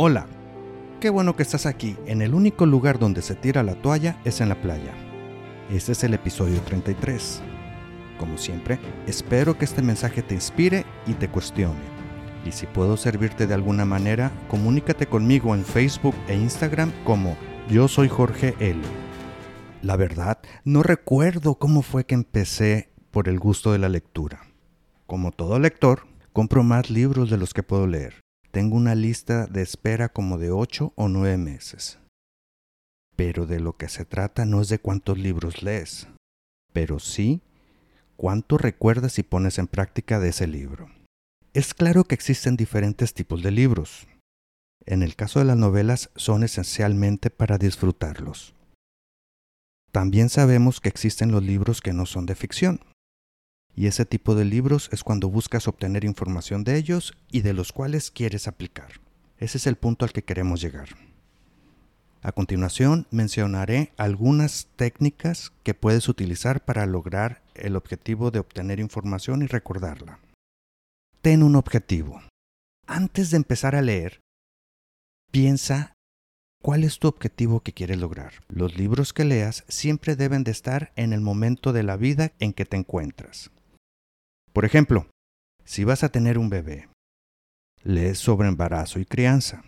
Hola, qué bueno que estás aquí. En el único lugar donde se tira la toalla es en la playa. Este es el episodio 33. Como siempre, espero que este mensaje te inspire y te cuestione. Y si puedo servirte de alguna manera, comunícate conmigo en Facebook e Instagram como yo soy Jorge L. La verdad, no recuerdo cómo fue que empecé por el gusto de la lectura. Como todo lector, compro más libros de los que puedo leer. Tengo una lista de espera como de 8 o 9 meses. Pero de lo que se trata no es de cuántos libros lees, pero sí cuánto recuerdas y pones en práctica de ese libro. Es claro que existen diferentes tipos de libros. En el caso de las novelas son esencialmente para disfrutarlos. También sabemos que existen los libros que no son de ficción, y ese tipo de libros es cuando buscas obtener información de ellos y de los cuales quieres aplicar. Ese es el punto al que queremos llegar. A continuación mencionaré algunas técnicas que puedes utilizar para lograr el objetivo de obtener información y recordarla. Ten un objetivo. Antes de empezar a leer, piensa cuál es tu objetivo que quieres lograr. Los libros que leas siempre deben de estar en el momento de la vida en que te encuentras. Por ejemplo, si vas a tener un bebé, lees sobre embarazo y crianza.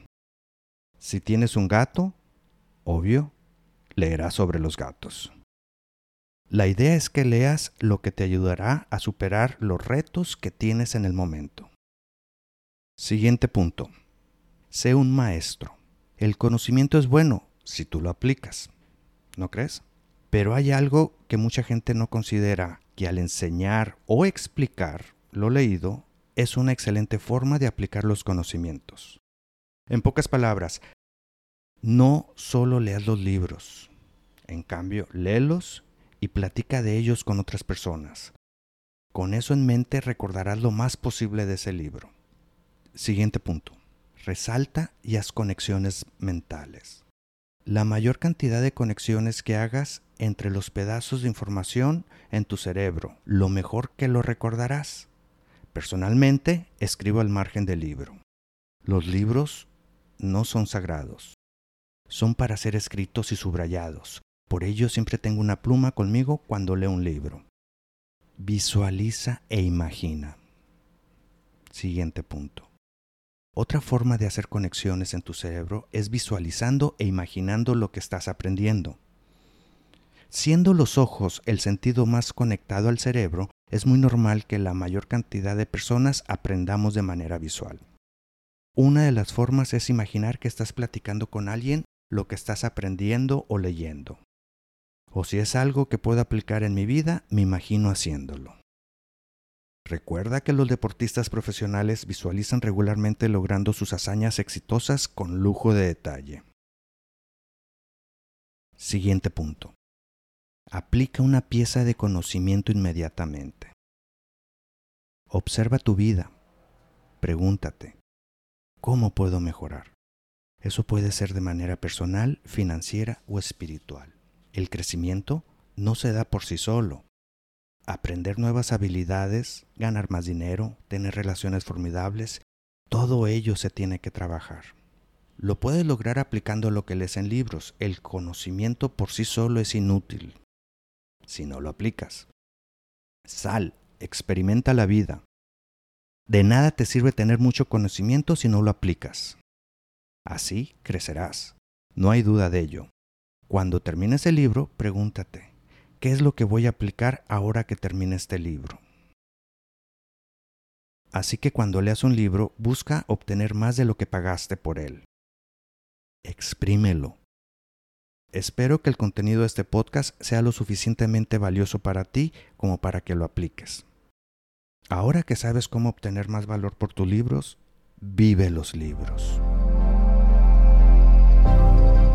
Si tienes un gato, obvio, leerás sobre los gatos. La idea es que leas lo que te ayudará a superar los retos que tienes en el momento. Siguiente punto. Sé un maestro. El conocimiento es bueno si tú lo aplicas. ¿No crees? Pero hay algo que mucha gente no considera que al enseñar o explicar lo leído es una excelente forma de aplicar los conocimientos. En pocas palabras, no solo leas los libros, en cambio, léelos y platica de ellos con otras personas. Con eso en mente recordarás lo más posible de ese libro. Siguiente punto. Resalta y haz conexiones mentales. La mayor cantidad de conexiones que hagas entre los pedazos de información en tu cerebro, lo mejor que lo recordarás. Personalmente, escribo al margen del libro. Los libros no son sagrados. Son para ser escritos y subrayados. Por ello siempre tengo una pluma conmigo cuando leo un libro. Visualiza e imagina. Siguiente punto. Otra forma de hacer conexiones en tu cerebro es visualizando e imaginando lo que estás aprendiendo. Siendo los ojos el sentido más conectado al cerebro, es muy normal que la mayor cantidad de personas aprendamos de manera visual. Una de las formas es imaginar que estás platicando con alguien lo que estás aprendiendo o leyendo. O si es algo que puedo aplicar en mi vida, me imagino haciéndolo. Recuerda que los deportistas profesionales visualizan regularmente logrando sus hazañas exitosas con lujo de detalle. Siguiente punto. Aplica una pieza de conocimiento inmediatamente. Observa tu vida. Pregúntate, ¿cómo puedo mejorar? Eso puede ser de manera personal, financiera o espiritual. El crecimiento no se da por sí solo. Aprender nuevas habilidades, ganar más dinero, tener relaciones formidables, todo ello se tiene que trabajar. Lo puedes lograr aplicando lo que lees en libros. El conocimiento por sí solo es inútil si no lo aplicas. Sal, experimenta la vida. De nada te sirve tener mucho conocimiento si no lo aplicas. Así crecerás. No hay duda de ello. Cuando termines el libro, pregúntate, ¿qué es lo que voy a aplicar ahora que termine este libro? Así que cuando leas un libro, busca obtener más de lo que pagaste por él. Exprímelo. Espero que el contenido de este podcast sea lo suficientemente valioso para ti como para que lo apliques. Ahora que sabes cómo obtener más valor por tus libros, vive los libros.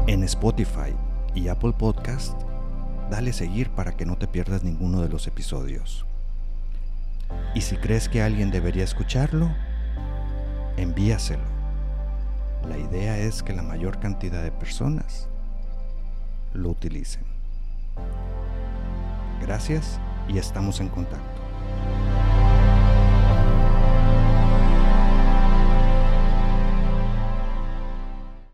En Spotify y Apple Podcast, dale seguir para que no te pierdas ninguno de los episodios. Y si crees que alguien debería escucharlo, envíaselo. La idea es que la mayor cantidad de personas lo utilicen. Gracias y estamos en contacto.